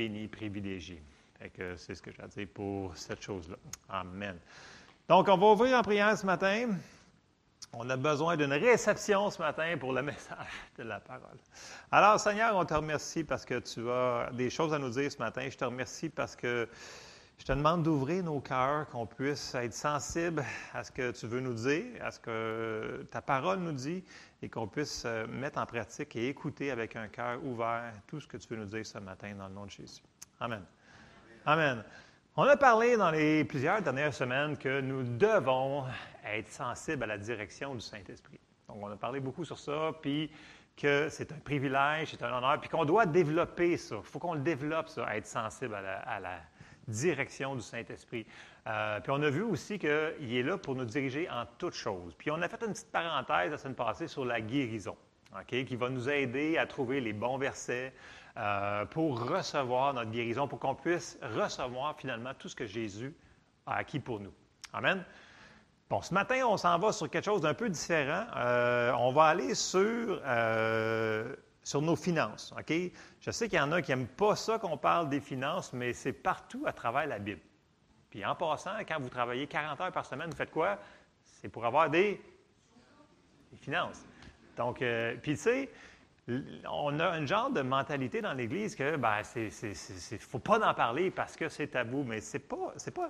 bénis, privilégiés. c'est ce que j'ai à dire pour cette chose-là. Amen. Donc, on va ouvrir en prière ce matin. On a besoin d'une réception ce matin pour le message de la parole. Alors, Seigneur, on te remercie parce que tu as des choses à nous dire ce matin. Je te remercie parce que je te demande d'ouvrir nos cœurs, qu'on puisse être sensible à ce que tu veux nous dire, à ce que ta parole nous dit, et qu'on puisse euh, mettre en pratique et écouter avec un cœur ouvert tout ce que tu veux nous dire ce matin dans le nom de Jésus. Amen. Amen. On a parlé dans les plusieurs dernières semaines que nous devons être sensibles à la direction du Saint-Esprit. Donc, on a parlé beaucoup sur ça, puis que c'est un privilège, c'est un honneur, puis qu'on doit développer ça. Il faut qu'on le développe, ça, à être sensible à la, direction du Saint-Esprit. Euh, puis on a vu aussi qu'il est là pour nous diriger en toutes choses. Puis on a fait une petite parenthèse la semaine passée sur la guérison, qui va nous aider à trouver les bons versets, euh, pour recevoir notre guérison, pour qu'on puisse recevoir finalement tout ce que Jésus a acquis pour nous. Amen. Bon, ce matin, on s'en va sur quelque chose d'un peu différent. Euh, on va aller sur, sur nos finances. Je sais qu'il y en a qui n'aiment pas ça qu'on parle des finances, mais c'est partout à travers la Bible. Puis en passant, quand vous travaillez 40 heures par semaine, vous faites quoi? C'est pour avoir des, finances. Donc, puis tu sais, on a un genre de mentalité dans l'Église que ben, c'est, faut pas en parler parce que c'est tabou, mais c'est pas, c'est pas,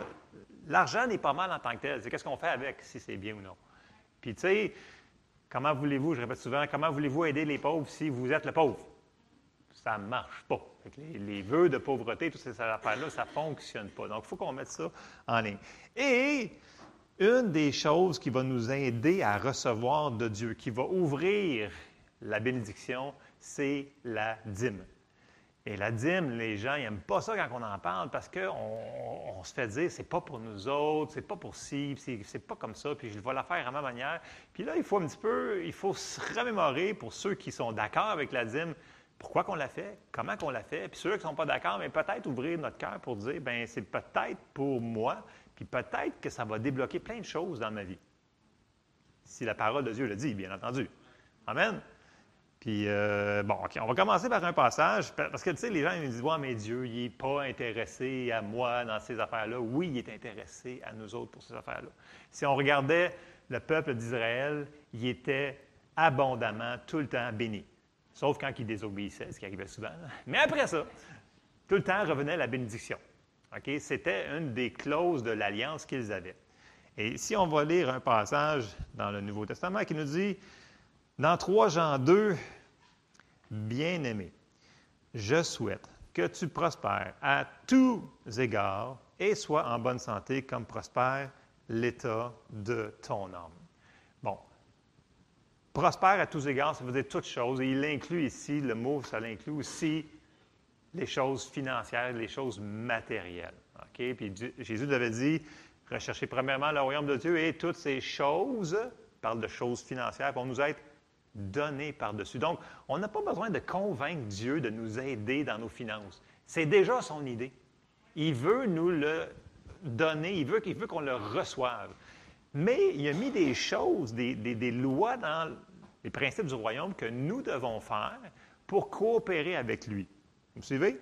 l'argent n'est pas mal en tant que tel. C'est qu'est-ce qu'on fait avec, si c'est bien ou non. Puis tu sais, comment voulez-vous, je répète souvent, comment voulez-vous aider les pauvres si vous êtes le pauvre? Ça ne marche pas. Les, vœux de pauvreté, toutes ces affaires-là, ça ne fonctionne pas. Donc, il faut qu'on mette ça en ligne. Et une des choses qui va nous aider à recevoir de Dieu, qui va ouvrir la bénédiction, c'est la dîme. Et la dîme, les gens n'aiment pas ça quand on en parle parce qu'on on, se fait dire c'est pas pour nous autres, c'est pas pour ci, c'est pas comme ça, puis je vais la faire à ma manière. Puis là, il faut un petit peu, il faut se remémorer pour ceux qui sont d'accord avec la dîme, pourquoi qu'on la fait, comment qu'on la fait, puis ceux qui ne sont pas d'accord, mais peut-être ouvrir notre cœur pour dire ben c'est peut-être pour moi, puis peut-être que ça va débloquer plein de choses dans ma vie. Si la parole de Dieu le dit, bien entendu. Amen. Puis, euh, bon, OK, on va commencer par un passage, parce que, tu sais, les gens ils disent, ouais, mais Dieu, il n'est pas intéressé à moi dans ces affaires-là. Oui, il est intéressé à nous autres pour ces affaires-là. Si on regardait le peuple d'Israël, il était abondamment, tout le temps béni. Sauf quand il désobéissait, ce qui arrivait souvent. Mais après ça, tout le temps revenait la bénédiction. C'était une des clauses de l'alliance qu'ils avaient. Et si on va lire un passage dans le Nouveau Testament qui nous dit dans 3 Jean 2, bien-aimé, je souhaite que tu prospères à tous égards et sois en bonne santé comme prospère l'état de ton âme. Prospère à tous égards, ça veut dire toutes choses. Et il inclut ici, le mot, ça l'inclut aussi les choses financières, les choses matérielles. OK? Puis Jésus avait dit, recherchez premièrement le royaume de Dieu et toutes ces choses, parle de choses financières, pour nous être donné par-dessus. Donc, on n'a pas besoin de convaincre Dieu de nous aider dans nos finances. C'est déjà son idée. Il veut nous le donner, il veut, veut qu'on le reçoive. Mais il a mis des choses, des, des, lois dans les principes du royaume que nous devons faire pour coopérer avec lui. Vous me suivez?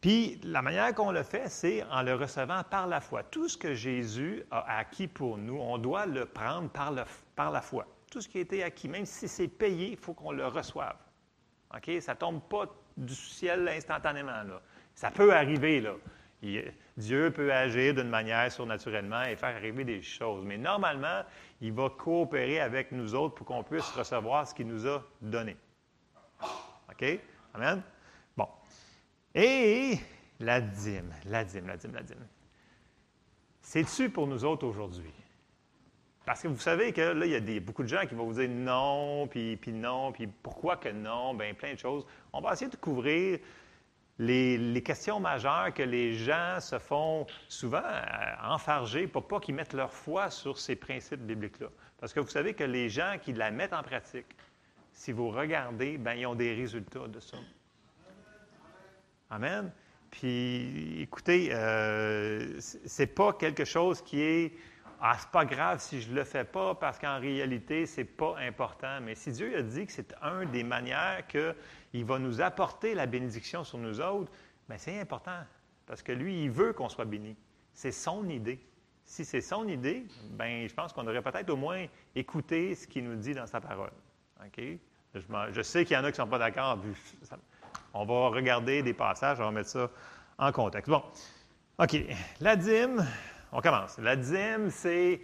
Puis la manière qu'on le fait, c'est en le recevant par la foi. Tout ce que Jésus a acquis pour nous, on doit le prendre par, par la foi tout ce qui a été acquis, même si c'est payé, il faut qu'on le reçoive. OK? Ça ne tombe pas du ciel instantanément. Là. Ça peut arriver. Là. Dieu peut agir d'une manière surnaturellement et faire arriver des choses. Mais normalement, il va coopérer avec nous autres pour qu'on puisse recevoir ce qu'il nous a donné. OK? Amen? Bon. Et la dîme, la dîme, la dîme, la dîme. C'est-tu pour nous autres aujourd'hui? Parce que vous savez que là, il y a beaucoup de gens qui vont vous dire non, puis, puis non, puis pourquoi que non, bien plein de choses. On va essayer de couvrir les, questions majeures que les gens se font souvent euh, enfarger pour pas qu'ils mettent leur foi sur ces principes bibliques-là. Parce que vous savez que les gens qui la mettent en pratique, si vous regardez, bien, ils ont des résultats de ça. Amen. Puis, écoutez, euh, c'est pas quelque chose qui est ah, c'est pas grave si je le fais pas parce qu'en réalité, ce n'est pas important. Mais si Dieu a dit que c'est une des manières qu'il va nous apporter la bénédiction sur nous autres, bien, c'est important parce que lui, il veut qu'on soit béni. C'est son idée. Si c'est son idée, bien, je pense qu'on devrait peut-être au moins écouter ce qu'il nous dit dans sa parole. OK? Je, je sais qu'il y en a qui ne sont pas d'accord. On va regarder des passages, on va mettre ça en contexte. Bon, OK. La dîme, on commence. La dîme, c'est,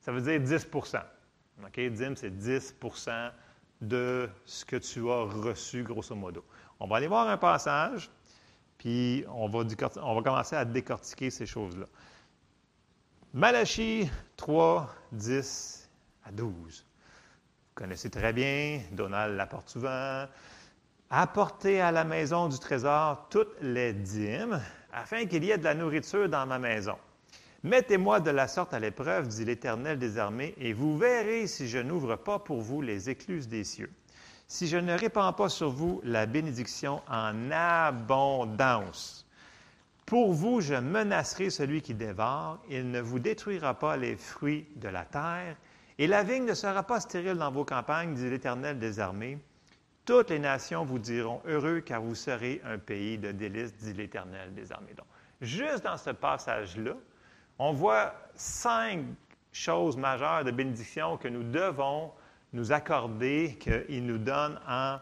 ça veut dire 10% OK? Dîme, c'est 10% de ce que tu as reçu, grosso modo. On va aller voir un passage, puis on va, commencer à décortiquer ces choses-là. Malachie 3, 10 à 12. Vous connaissez très bien, Donald l'apporte souvent. Apportez à la maison du trésor toutes les dîmes, afin qu'il y ait de la nourriture dans ma maison. Mettez-moi de la sorte à l'épreuve, dit l'Éternel des armées, et vous verrez si je n'ouvre pas pour vous les écluses des cieux. Si je ne répands pas sur vous la bénédiction en abondance. Pour vous, je menacerai celui qui dévore, il ne vous détruira pas les fruits de la terre, et la vigne ne sera pas stérile dans vos campagnes, dit l'Éternel des armées. Toutes les nations vous diront heureux, car vous serez un pays de délices, dit l'Éternel des armées. Donc, juste dans ce passage-là, on voit cinq choses majeures de bénédiction que nous devons nous accorder, qu'il nous donne en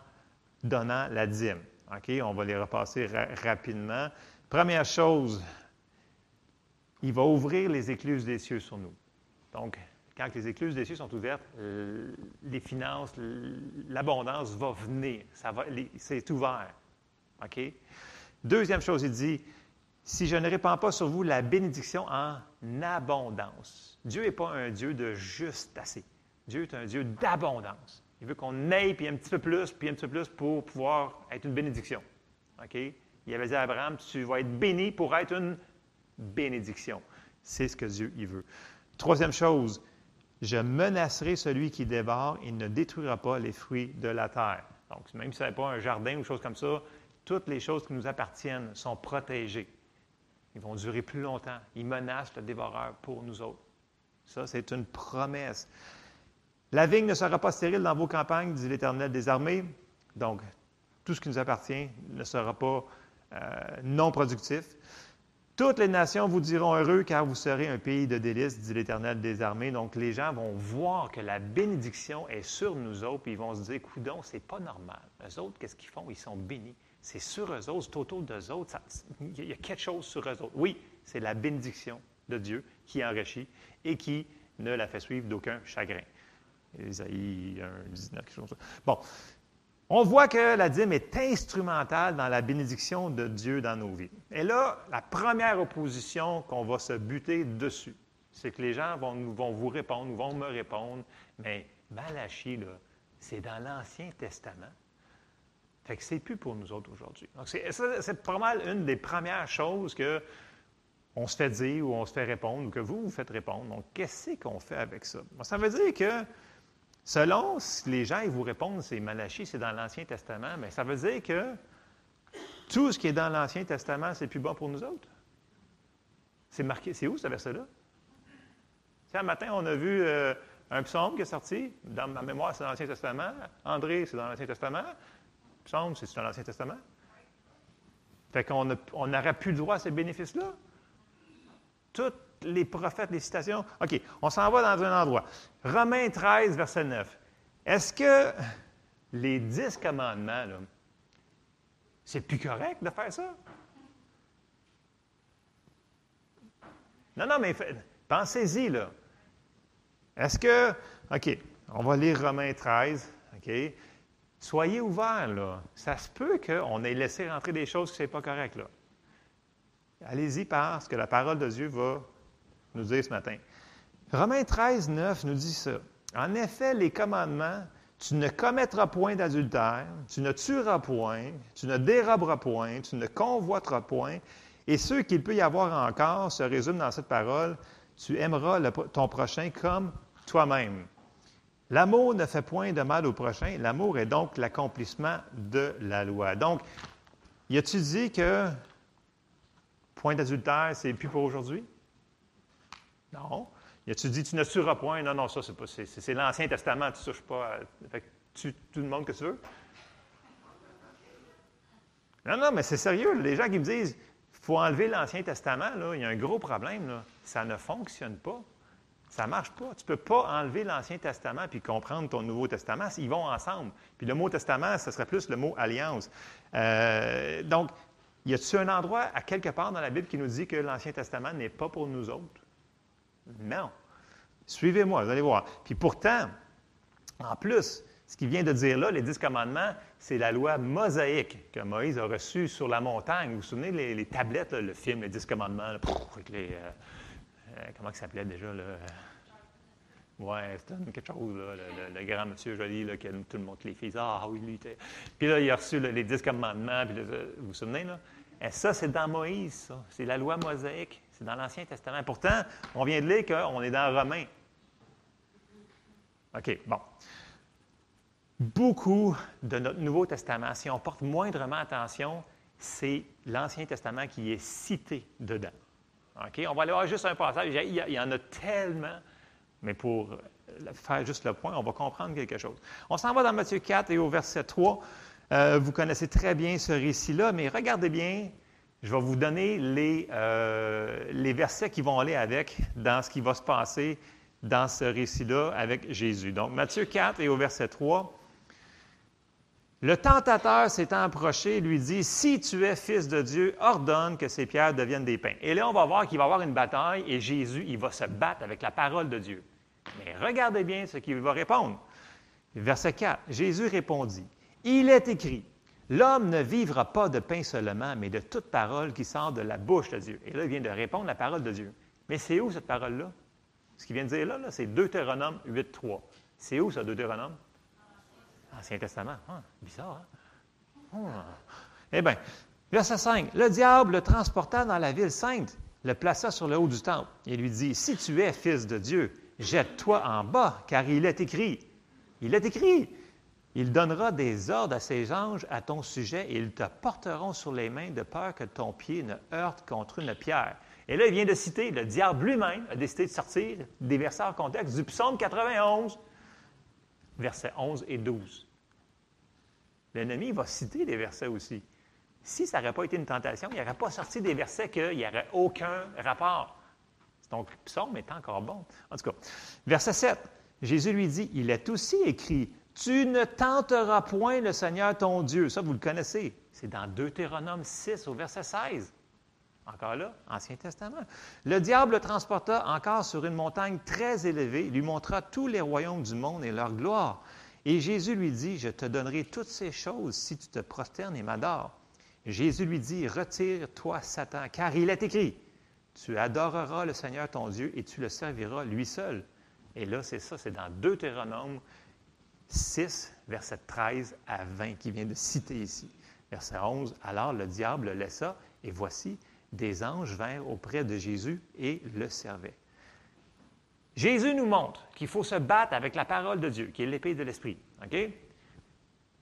donnant la dîme. OK? On va les repasser rapidement. Première chose, il va ouvrir les écluses des cieux sur nous. Donc, quand les écluses des cieux sont ouvertes, les finances, l'abondance va venir. c'est ouvert. Deuxième chose, il dit, si je ne répands pas sur vous la bénédiction en abondance. Dieu n'est pas un Dieu de juste assez. Dieu est un Dieu d'abondance. Il veut qu'on aille, puis un petit peu plus, puis un petit peu plus pour pouvoir être une bénédiction. OK? Il avait dit à Abraham, tu vas être béni pour être une bénédiction. C'est ce que Dieu y veut. Troisième chose, je menacerai celui qui dévore, il ne détruira pas les fruits de la terre. Donc, même si ce n'est pas un jardin ou chose comme ça, toutes les choses qui nous appartiennent sont protégées. Ils vont durer plus longtemps. Ils menacent le dévoreur pour nous autres. Ça, c'est une promesse. La vigne ne sera pas stérile dans vos campagnes, dit l'Éternel des armées. Donc, tout ce qui nous appartient ne sera pas euh, non productif. Toutes les nations vous diront heureux car vous serez un pays de délices, dit l'Éternel des armées. Donc, les gens vont voir que la bénédiction est sur nous autres, puis ils vont se dire, coudon, c'est pas normal. Eux autres, qu'est-ce qu'ils font? Ils sont bénis c'est sur eux autres, c'est autour d'eux autres. il y a quelque chose sur eux autres. Oui, c'est la bénédiction de Dieu qui enrichit et qui ne la fait suivre d'aucun chagrin. Isaïe 1, 19, quelque chose. Bon. On voit que la dîme est instrumentale dans la bénédiction de Dieu dans nos vies. Et là, la première opposition qu'on va se buter dessus, c'est que les gens vont, vous répondre, vont me répondre, mais Malachie, c'est dans l'Ancien Testament. Fait que c'est plus pour nous autres aujourd'hui. Donc, c'est pas mal une des premières choses que on se fait dire ou on se fait répondre ou que vous vous faites répondre. Donc, qu'est-ce qu'on fait avec ça? ça veut dire que selon si les gens ils vous répondent, c'est Malachie, c'est dans l'Ancien Testament, mais ça veut dire que tout ce qui est dans l'Ancien Testament, c'est plus bon pour nous autres. C'est marqué, c'est où ce verset-là? Un matin, on a vu euh, un psaume qui est sorti. Dans ma mémoire, c'est dans l'Ancien Testament. André, c'est dans l'Ancien Testament c'est dans l'Ancien Testament. Fait qu'on n'aurait plus droit à ces bénéfices-là. Tous les prophètes, les citations. OK, on s'en va dans un endroit. Romains 13, verset 9. Est-ce que les dix commandements, c'est plus correct de faire ça? Non, non, mais pensez-y, là. Est-ce que, OK, on va lire Romains 13, OK? Soyez ouverts, là. Ça se peut qu'on ait laissé rentrer des choses qui ne sont pas correctes, là. Allez-y parce que la parole de Dieu va nous dire ce matin. Romains 13, 9 nous dit ça. En effet, les commandements, tu ne commettras point d'adultère, tu ne tueras point, tu ne déroberas point, tu ne convoiteras point, et ce qu'il peut y avoir encore se résume dans cette parole, tu aimeras ton prochain comme toi-même. L'amour ne fait point de mal au prochain. L'amour est donc l'accomplissement de la loi. Donc, y a-tu dit que point d'adultère, c'est plus pour aujourd'hui? Non. Y a-tu dit, tu ne tueras point? Non, non, ça, c'est, pas, c'est, l'Ancien Testament, tu ne touches pas. tu tout le monde que tu veux. Non, non, mais c'est sérieux. Les gens qui me disent, faut enlever l'Ancien Testament, il y a un gros problème. Ça ne fonctionne pas. Ça ne marche pas. Tu ne peux pas enlever l'Ancien Testament puis comprendre ton Nouveau Testament. Ils vont ensemble. Puis le mot Testament, ce serait plus le mot alliance. Euh, donc, y a-t-il un endroit à quelque part dans la Bible qui nous dit que l'Ancien Testament n'est pas pour nous autres? Non. Suivez-moi, vous allez voir. Puis pourtant, en plus, ce qu'il vient de dire là, les dix commandements, c'est la loi mosaïque que Moïse a reçue sur la montagne. Vous vous souvenez, les, tablettes, le film, les dix commandements, avec les, euh, comment ça s'appelait déjà? Là? Oui, c'était quelque chose, là, le, grand monsieur joli, là, qui a tout le monde les filles. Ah était. Puis là, il a reçu les dix commandements. Vous vous souvenez, là? Et ça, c'est dans Moïse, ça. C'est la loi mosaïque. C'est dans l'Ancien Testament. Pourtant, on vient de lire qu'on est dans Romain. OK, bon. Beaucoup de notre Nouveau Testament, si on porte moindrement attention, c'est l'Ancien Testament qui est cité dedans. On va aller voir juste un passage. Il y, en a tellement, mais pour faire juste le point, on va comprendre quelque chose. On s'en va dans Matthieu 4 et au verset 3. Euh, vous connaissez très bien ce récit-là, mais regardez bien, je vais vous donner les, euh, les versets qui vont aller avec dans ce qui va se passer dans ce récit-là avec Jésus. Donc, Matthieu 4 et au verset 3. Le tentateur s'étant approché lui dit, Si tu es fils de Dieu, ordonne que ces pierres deviennent des pains. Et là, on va voir qu'il va y avoir une bataille et Jésus, il va se battre avec la parole de Dieu. Mais regardez bien ce qu'il va répondre. Verset 4, Jésus répondit, Il est écrit, L'homme ne vivra pas de pain seulement, mais de toute parole qui sort de la bouche de Dieu. Et là, il vient de répondre la parole de Dieu. Mais c'est où cette parole-là? Ce qu'il vient de dire là, c'est Deutéronome 8.3. C'est où ça, Deutéronome? Ancien Testament. Ah, bizarre, hein? Ah. Eh bien, verset 5. Le diable le transporta dans la ville sainte, le plaça sur le haut du temple et lui dit Si tu es fils de Dieu, jette-toi en bas, car il est écrit. Il est écrit. Il donnera des ordres à ses anges à ton sujet et ils te porteront sur les mains de peur que ton pied ne heurte contre une pierre. Et là, il vient de citer, le diable lui-même a décidé de sortir des versets en contexte du psaume 91, versets 11 et 12. L'ennemi va citer des versets aussi. Si ça n'aurait pas été une tentation, il n'aurait pas sorti des versets qu'il n'y aurait aucun rapport. Donc, le psaume est encore bon. En tout cas, verset 7, Jésus lui dit, il est aussi écrit, tu ne tenteras point le Seigneur ton Dieu. Ça, vous le connaissez. C'est dans Deutéronome 6 au verset 16. Encore là, Ancien Testament. Le diable le transporta encore sur une montagne très élevée, lui montra tous les royaumes du monde et leur gloire. Et Jésus lui dit, je te donnerai toutes ces choses si tu te prosternes et m'adores. Jésus lui dit, retire-toi, Satan, car il est écrit, tu adoreras le Seigneur ton Dieu et tu le serviras lui seul. Et là, c'est ça, c'est dans Deutéronome 6, verset 13 à 20, qui vient de citer ici. Verset 11, alors le diable le laissa, et voici, des anges vinrent auprès de Jésus et le servaient. Jésus nous montre qu'il faut se battre avec la parole de Dieu, qui est l'épée de l'Esprit. OK?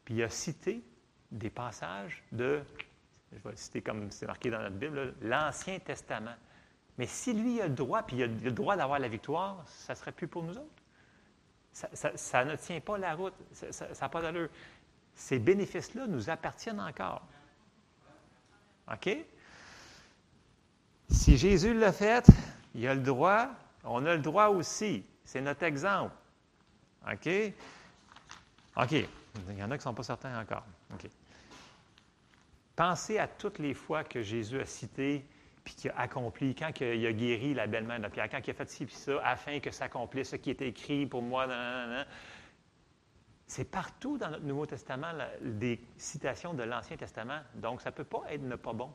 Puis il a cité des passages de, je vais citer comme c'est marqué dans notre Bible, l'Ancien Testament. Mais si lui a le droit, puis il a le droit d'avoir la victoire, ça ne serait plus pour nous autres. Ça, ne tient pas la route. Ça n'a pas d'allure. Ces bénéfices-là nous appartiennent encore. OK? Si Jésus l'a fait, il a le droit, on a le droit aussi. C'est notre exemple. OK? OK. Il y en a qui ne sont pas certains encore. OK. Pensez à toutes les fois que Jésus a cité puis qui a accompli, quand il a guéri la belle-mère de Pierre, quand il a fait ci puis ça, afin que s'accomplisse ce qui est écrit pour moi. C'est partout dans notre Nouveau Testament des citations de l'Ancien Testament. Donc, ça ne peut pas être ne pas bon.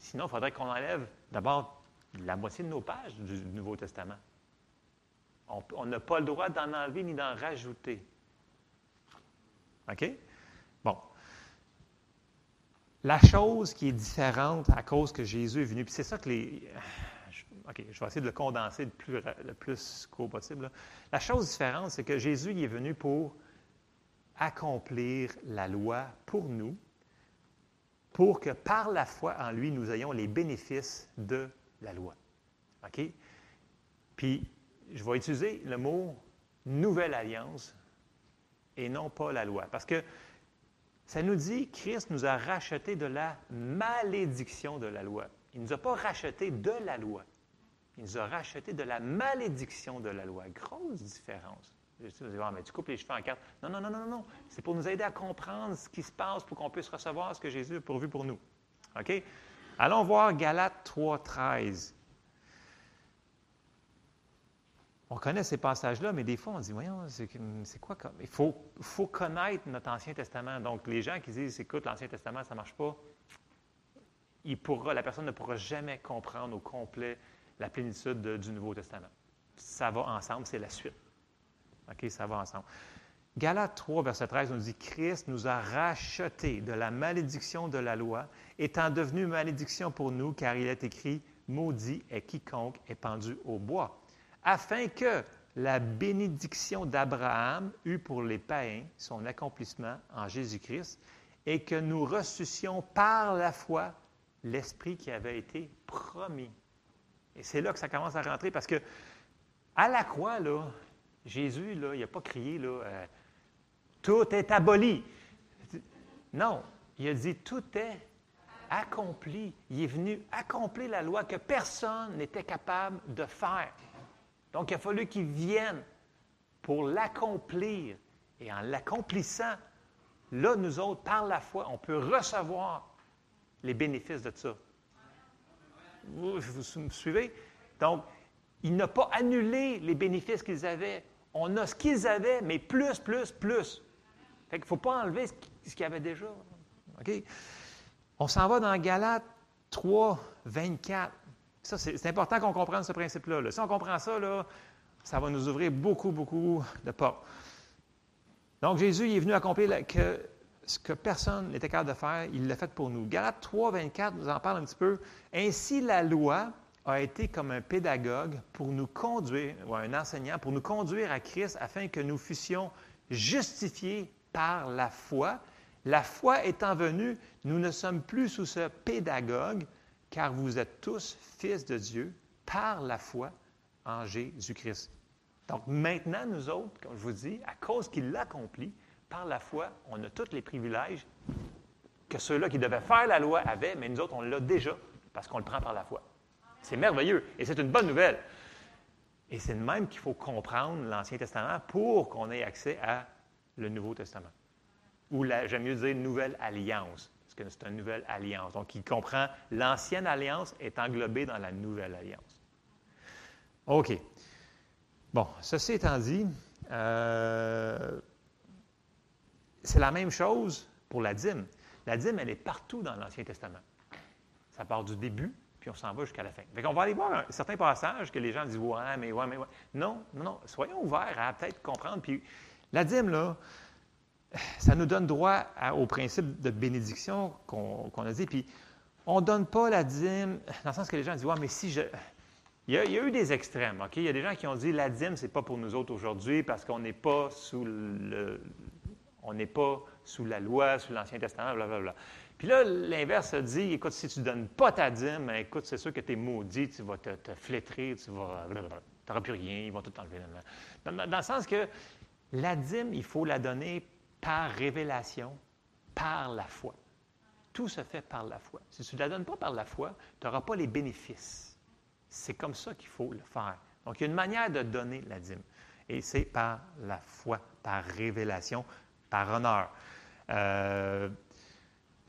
Sinon, il faudrait qu'on enlève d'abord la moitié de nos pages du Nouveau Testament. On n'a pas le droit d'en enlever ni d'en rajouter. OK? Bon. La chose qui est différente à cause que Jésus est venu, puis c'est ça que les. OK, je vais essayer de le condenser le plus, court possible. La chose différente, c'est que Jésus est venu pour accomplir la loi pour nous, pour que par la foi en lui, nous ayons les bénéfices de la loi. OK? Puis, je vais utiliser le mot nouvelle alliance et non pas la loi. Parce que ça nous dit, Christ nous a racheté de la malédiction de la loi. Il ne nous a pas racheté de la loi. Il nous a racheté de la malédiction de la loi. Grosse différence. Mais tu coupes les cheveux en quatre. Non, non, non, non, non. C'est pour nous aider à comprendre ce qui se passe pour qu'on puisse recevoir ce que Jésus a pourvu pour nous. OK? Allons voir Galates 3, 13. On connaît ces passages-là, mais des fois, on dit, voyons, c'est quoi comme. Il faut, connaître notre Ancien Testament. Donc, les gens qui disent, écoute, l'Ancien Testament, ça ne marche pas, pourra, la personne ne pourra jamais comprendre au complet la plénitude du Nouveau Testament. Ça va ensemble, c'est la suite. OK, ça va ensemble. Galates 3, verset 13 nous dit Christ nous a rachetés de la malédiction de la loi, étant devenu malédiction pour nous, car il est écrit Maudit est quiconque est pendu au bois afin que la bénédiction d'Abraham eût pour les païens son accomplissement en Jésus-Christ et que nous ressuscions par la foi l'Esprit qui avait été promis. Et c'est là que ça commence à rentrer parce que à la croix, là, Jésus, là, il n'a pas crié là, euh, Tout est aboli. Non, il a dit Tout est accompli. Il est venu accomplir la loi que personne n'était capable de faire. Donc, il a fallu qu'il vienne pour l'accomplir. Et en l'accomplissant, là, nous autres, par la foi, on peut recevoir les bénéfices de ça. Vous, vous me suivez? Donc, il n'a pas annulé les bénéfices qu'ils avaient. On a ce qu'ils avaient, mais plus, plus, plus. Fait qu'il ne faut pas enlever ce qu'il y avait déjà. On s'en va dans Galates 3, 24. Ça, c'est important qu'on comprenne ce principe-là. Si on comprend ça, ça va nous ouvrir beaucoup, beaucoup de portes. Donc, Jésus est venu accomplir ce que personne n'était capable de faire, il l'a fait pour nous. Galates 3, 24 nous en parle un petit peu. Ainsi, la loi a été comme un pédagogue pour nous conduire, ou un enseignant, pour nous conduire à Christ afin que nous fussions justifiés par la foi. La foi étant venue, nous ne sommes plus sous ce pédagogue, car vous êtes tous fils de Dieu par la foi en Jésus-Christ. Donc maintenant, nous autres, comme je vous dis, à cause qu'il l'accomplit, par la foi, on a tous les privilèges que ceux-là qui devaient faire la loi avaient, mais nous autres, on l'a déjà parce qu'on le prend par la foi. C'est merveilleux et c'est une bonne nouvelle. Et c'est de même qu'il faut comprendre l'Ancien Testament pour qu'on ait accès à le Nouveau Testament. Ou, j'aime mieux dire, Nouvelle Alliance parce que c'est une nouvelle alliance. Donc, il comprend l'ancienne alliance est englobée dans la nouvelle alliance. OK. Bon, ceci étant dit, euh, c'est la même chose pour la dîme. La dîme, elle est partout dans l'Ancien Testament. Ça part du début, puis on s'en va jusqu'à la fin. Fait qu'on va aller voir certains passages que les gens disent Ouais, mais ouais, mais ouais. Non, non, non. Soyons ouverts à peut-être comprendre. Puis la dîme, là, ça nous donne droit au principe de bénédiction qu'on a dit. Puis, on ne donne pas la dîme, dans le sens que les gens disent, ouais, mais si je. Il y, a, eu des extrêmes, OK? Il y a des gens qui ont dit, la dîme, ce n'est pas pour nous autres aujourd'hui parce qu'on n'est pas sous le. On n'est pas sous la loi, sous l'Ancien Testament, blablabla. Puis là, l'inverse se dit, écoute, si tu ne donnes pas ta dîme, ben, écoute, c'est sûr que tu es maudit, tu vas te, flétrer, tu vas. N'auras plus rien, ils vont tout enlever. Dans, dans le sens que la dîme, il faut la donner par révélation, par la foi. Tout se fait par la foi. Si tu ne la donnes pas par la foi, tu n'auras pas les bénéfices. C'est comme ça qu'il faut le faire. Donc, il y a une manière de donner la dîme. Et c'est par la foi, par révélation, par honneur. Euh,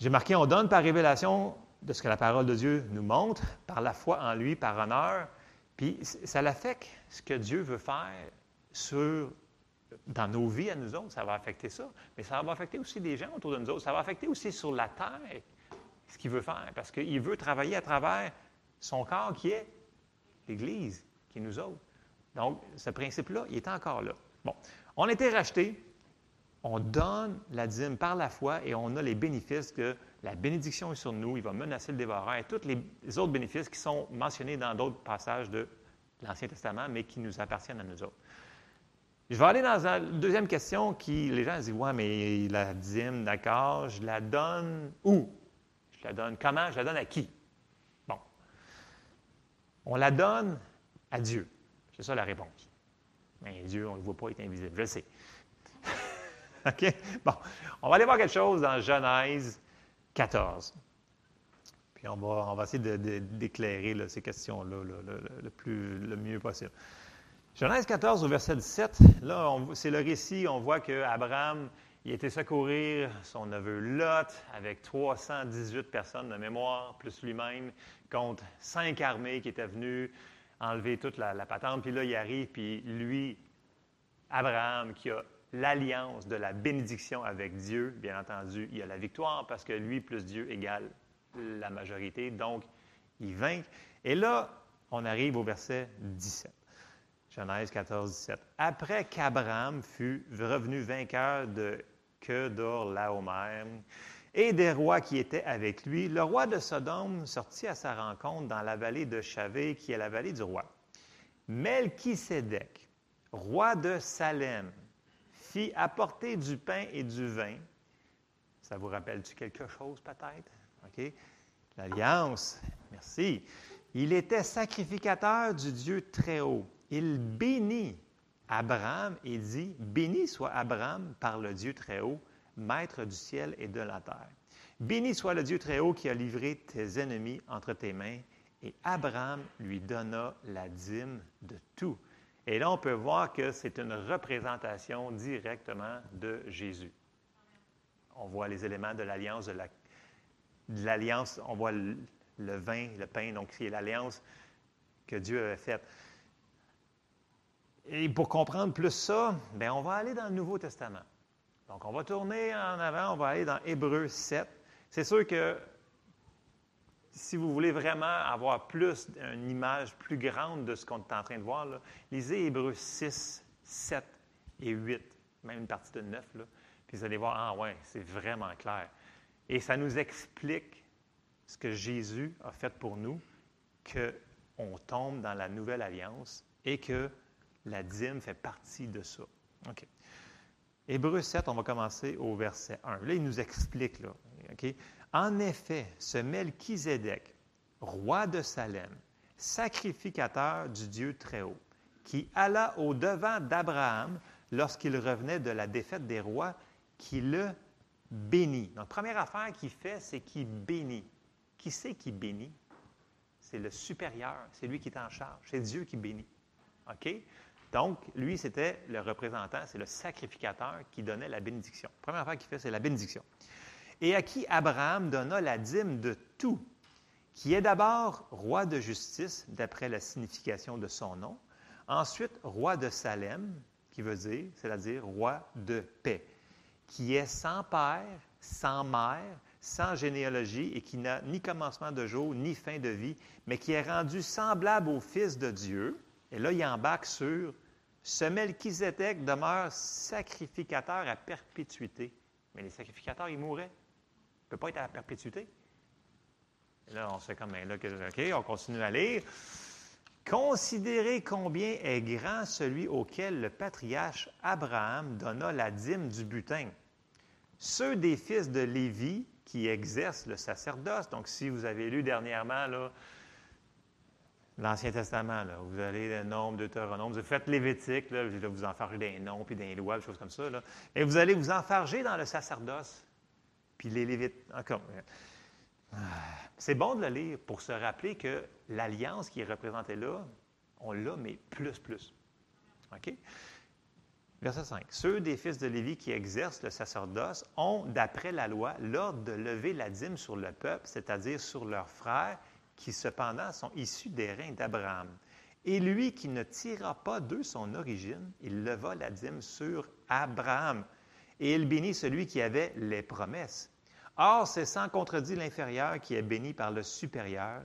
j'ai marqué, on donne par révélation de ce que la parole de Dieu nous montre, par la foi en lui, par honneur. Puis ça l'affecte ce que Dieu veut faire dans nos vies à nous autres, ça va affecter ça. Mais ça va affecter aussi des gens autour de nous autres. Ça va affecter aussi sur la terre ce qu'il veut faire. Parce qu'il veut travailler à travers son corps qui est l'Église, qui est nous autres. Donc, ce principe-là, il est encore là. Bon, on a été rachetés. On donne la dîme par la foi et on a les bénéfices que la bénédiction est sur nous, il va menacer le dévoreur et tous les autres bénéfices qui sont mentionnés dans d'autres passages de l'Ancien Testament, mais qui nous appartiennent à nous autres. Je vais aller dans la deuxième question qui, les gens disent, ouais, mais la dîme, d'accord, je la donne où? Je la donne comment? Je la donne à qui? Bon. On la donne à Dieu. C'est ça la réponse. Mais Dieu, on ne le voit pas, il est invisible. Je le sais. OK? Bon, on va aller voir quelque chose dans Genèse 14. Puis on va, on va essayer d'éclairer ces questions-là le, plus, le mieux possible. Genèse 14 au verset 17, là, c'est le récit, on voit qu'Abraham, il était secourir son neveu Lot avec 318 personnes de mémoire, plus lui-même, contre cinq armées qui étaient venues enlever toute la, la patente. Puis là, il arrive, puis lui, Abraham, qui a l'alliance de la bénédiction avec Dieu, bien entendu, il a la victoire parce que lui plus Dieu égale la majorité. Donc, il vainc. Et là, on arrive au verset 17. Genèse 14, 17. Après qu'Abraham fut revenu vainqueur de Kedor-Laomer et des rois qui étaient avec lui, le roi de Sodome sortit à sa rencontre dans la vallée de Chavé, qui est la vallée du roi. Melchisédek, roi de Salem, fit apporter du pain et du vin. Ça vous rappelle-tu quelque chose peut-être? L'alliance, merci. Il était sacrificateur du Dieu très haut il bénit Abraham et dit, Béni soit Abraham par le Dieu très haut, maître du ciel et de la terre. Béni soit le Dieu très haut qui a livré tes ennemis entre tes mains. Et Abraham lui donna la dîme de tout. Et là, on peut voir que c'est une représentation directement de Jésus. On voit les éléments de l'alliance, de on voit le, le, vin, le pain, donc c'est l'alliance que Dieu avait faite. Et pour comprendre plus ça, bien, on va aller dans le Nouveau Testament. Donc, on va tourner en avant, on va aller dans Hébreu 7. C'est sûr que si vous voulez vraiment avoir plus, une image plus grande de ce qu'on est en train de voir, lisez Hébreu 6, 7 et 8, même une partie de 9, là, puis vous allez voir, ah ouais, c'est vraiment clair. Et ça nous explique ce que Jésus a fait pour nous, qu'on tombe dans la nouvelle alliance et que la dîme fait partie de ça. OK. Hébreu 7, on va commencer au verset 1. Là, il nous explique, là, OK? En effet, ce Melchizedek, roi de Salem, sacrificateur du Dieu très haut, qui alla au-devant d'Abraham lorsqu'il revenait de la défaite des rois, qui le bénit. Donc, première affaire qu'il fait, c'est qu'il bénit. Qui c'est qui bénit? C'est le supérieur, c'est lui qui est en charge, c'est Dieu qui bénit. OK? Donc, lui, c'était le représentant, c'est le sacrificateur qui donnait la bénédiction. Première affaire qu'il fait, c'est la bénédiction. Et à qui Abraham donna la dîme de tout, qui est d'abord roi de justice, d'après la signification de son nom, ensuite roi de Salem, qui veut dire, c'est-à-dire roi de paix, qui est sans père, sans mère, sans généalogie et qui n'a ni commencement de jour, ni fin de vie, mais qui est rendu semblable au Fils de Dieu. Et là, il embarque sur ce Melchizedek demeure sacrificateur à perpétuité. Mais les sacrificateurs, ils mouraient. Ne peut pas être à perpétuité. Et là, on se fait comme, là, OK, on continue à lire. Considérez combien est grand celui auquel le patriarche Abraham donna la dîme du butin. Ceux des fils de Lévi qui exercent le sacerdoce. Donc, si vous avez lu dernièrement, l'Ancien Testament. Vous allez le nombre, Deutéronome, vous faites Lévitique, là, vous enfargez des noms, puis des lois, des choses comme ça. Et vous allez vous enfarger dans le sacerdoce, puis les Lévites. Encore. Ah, c'est bon de le lire pour se rappeler que l'alliance qui est représentée là, on l'a, mais plus, plus. OK? Verset 5. Ceux des fils de Lévi qui exercent le sacerdoce ont, d'après la loi, l'ordre de lever la dîme sur le peuple, c'est-à-dire sur leurs frères qui cependant sont issus des reins d'Abraham. Et lui qui ne tira pas d'eux son origine, il leva la dîme sur Abraham. Et il bénit celui qui avait les promesses. Or, c'est sans contredit l'inférieur qui est béni par le supérieur.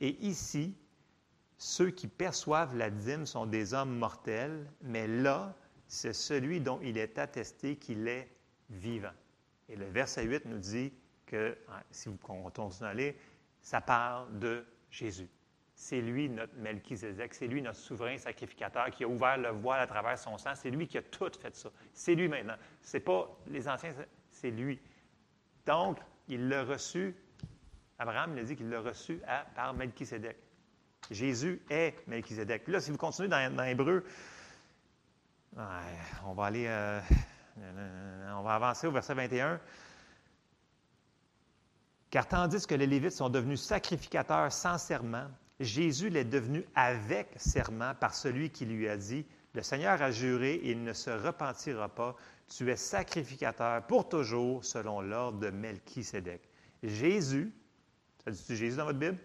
Et ici, ceux qui perçoivent la dîme sont des hommes mortels, mais là, c'est celui dont il est attesté qu'il est vivant. Et le verset 8 nous dit que, hein, si vous continuez à lire, ça parle de Jésus. C'est lui notre Melchizedek, c'est lui notre souverain sacrificateur qui a ouvert le voile à travers son sang. C'est lui qui a tout fait ça. C'est lui maintenant. Ce n'est pas les anciens, c'est lui. Donc, il l'a reçu, Abraham il a dit qu'il l'a reçu par Melchizedek. Jésus est Melchizedek. Là, si vous continuez dans, dans Hébreu, on va aller. Euh, on va avancer au verset 21. Car tandis que les Lévites sont devenus sacrificateurs sans serment, Jésus l'est devenu avec serment par celui qui lui a dit Le Seigneur a juré il ne se repentira pas. Tu es sacrificateur pour toujours selon l'ordre de Melchisédek. Jésus, ça dit Jésus dans votre Bible?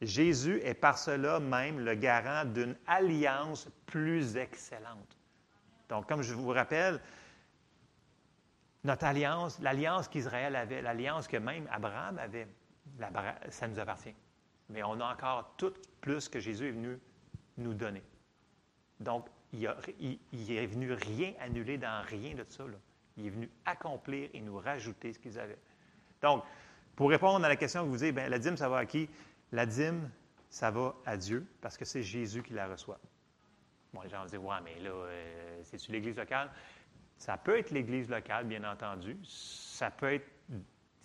Jésus est par cela même le garant d'une alliance plus excellente. Donc, comme je vous rappelle, notre alliance, l'alliance qu'Israël avait, l'alliance que même Abraham avait, ça nous appartient. Mais on a encore tout plus que Jésus est venu nous donner. Donc, il, est venu rien annuler dans rien de ça. Il est venu accomplir et nous rajouter ce qu'ils avaient. Donc, pour répondre à la question que vous dites, bien, la dîme, ça va à qui? La dîme, ça va à Dieu parce que c'est Jésus qui la reçoit. Bon, les gens vont dire, ouais, mais là, euh, c'est-tu l'Église locale? Ça peut être l'Église locale, bien entendu. Ça peut être,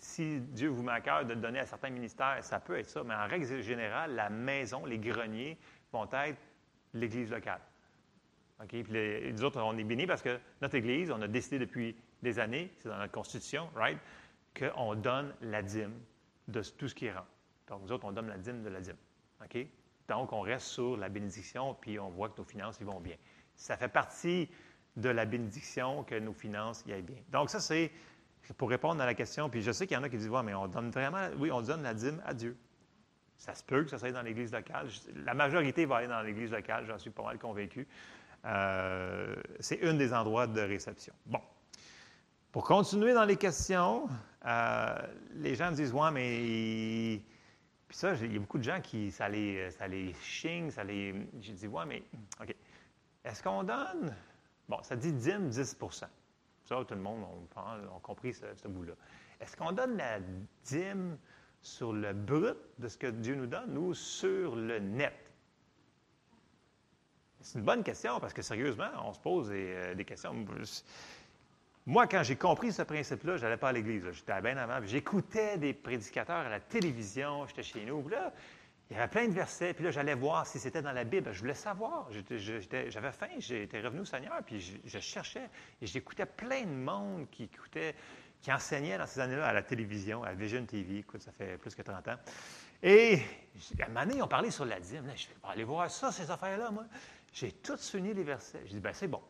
si Dieu vous met à cœur de donner à certains ministères, ça peut être ça. Mais en règle générale, la maison, les greniers vont être l'Église locale. OK? Puis les, autres, on est bénis parce que notre Église, on a décidé depuis des années, c'est dans notre constitution, right, qu'on donne la dîme de tout ce qui rentre. Donc, nous autres, on donne la dîme de la dîme. Donc, on reste sur la bénédiction, puis on voit que nos finances, vont bien. Ça fait partie de la bénédiction que nos finances y aillent bien. Donc, ça, c'est pour répondre à la question. Puis je sais qu'il y en a qui disent, ouais, mais on donne vraiment, oui, on donne la dîme à Dieu. Ça se peut que ça soit dans l'Église locale. La majorité va aller dans l'Église locale, j'en suis pas mal convaincu. Euh, c'est un des endroits de réception. Bon. Pour continuer dans les questions, euh, les gens me disent, ouais, mais. Puis ça, il y a beaucoup de gens qui, ça les, ça les chigne, ça les. J'ai dit, ouais, mais. OK. Est-ce qu'on donne? Bon, ça dit dîme 10 Tout le monde a, compris ce, bout-là. Est-ce qu'on donne la dîme sur le brut de ce que Dieu nous donne ou sur le net? C'est une bonne question parce que sérieusement, on se pose des, euh, questions. Moi, quand j'ai compris ce principe-là, je n'allais pas à l'église. J'étais bien avant. J'écoutais des prédicateurs à la télévision. J'étais chez nous. Là, il y avait plein de versets, puis là, j'allais voir si c'était dans la Bible. Je voulais savoir. J'avais faim, j'étais revenu au Seigneur, puis je, cherchais. Et j'écoutais plein de monde qui écoutait, qui enseignait dans ces années-là à la télévision, à Vision TV. Écoute, ça fait plus que 30 ans. Et à un moment donné, on parlait sur la dîme. je vais aller voir ça, ces affaires-là, moi. J'ai tout souligné les versets. J'ai dit, ben c'est bon.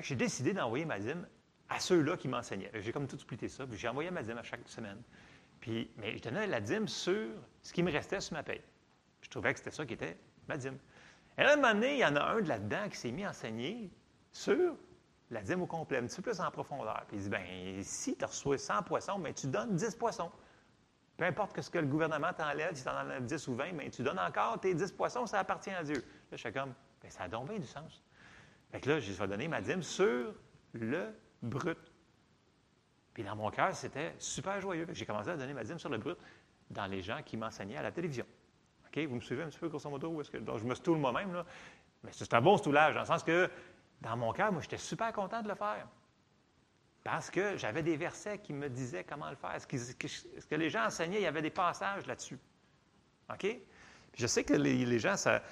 J'ai décidé d'envoyer ma dîme à ceux-là qui m'enseignaient. J'ai comme tout splitté ça, puis j'ai envoyé ma dîme à chaque semaine mais je donnais la dîme sur ce qui me restait sur ma paye. Je trouvais que c'était ça qui était ma dîme. Et à un moment donné, il y en a un de là-dedans qui s'est mis à enseigner sur la dîme au complet, un petit peu plus en profondeur. Puis il dit, bien, si tu reçois 100 poissons, bien, tu donnes 10 poissons. Peu importe ce que le gouvernement t'enlève, si tu en enlèves 10 ou 20, bien, tu donnes encore tes 10 poissons, ça appartient à Dieu. Là, je suis comme, bien, ça a donc bien du sens. Fait que là, je vais donner ma dîme sur le brut. Puis dans mon cœur, c'était super joyeux. J'ai commencé à donner ma dîme sur le brut dans les gens qui m'enseignaient à la télévision. OK? Vous me suivez un petit peu, grosso modo? Que... Donc, je me stoule moi-même, là? Mais c'est un bon stoulage, dans le sens que, dans mon cœur, moi, j'étais super content de le faire. Parce que j'avais des versets qui me disaient comment le faire. Ce, que les gens enseignaient, il y avait des passages là-dessus? OK? Puis je sais que les, gens, ça,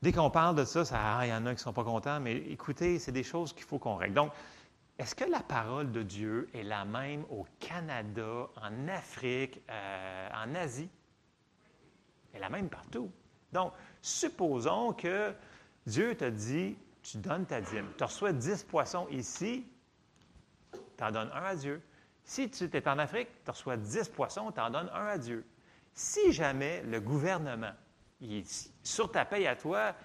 dès qu'on parle de ça, ça, ah, il y en a qui ne sont pas contents, mais écoutez, c'est des choses qu'il faut qu'on règle. Donc, est-ce que la parole de Dieu est la même au Canada, en Afrique, euh, en Asie? Elle est la même partout. Donc, supposons que Dieu te dit, tu donnes ta dîme. Tu reçois 10 poissons ici, tu en donnes un à Dieu. Si tu es en Afrique, tu reçois 10 poissons, tu en donnes un à Dieu. Si jamais le gouvernement, sur ta paye à toi,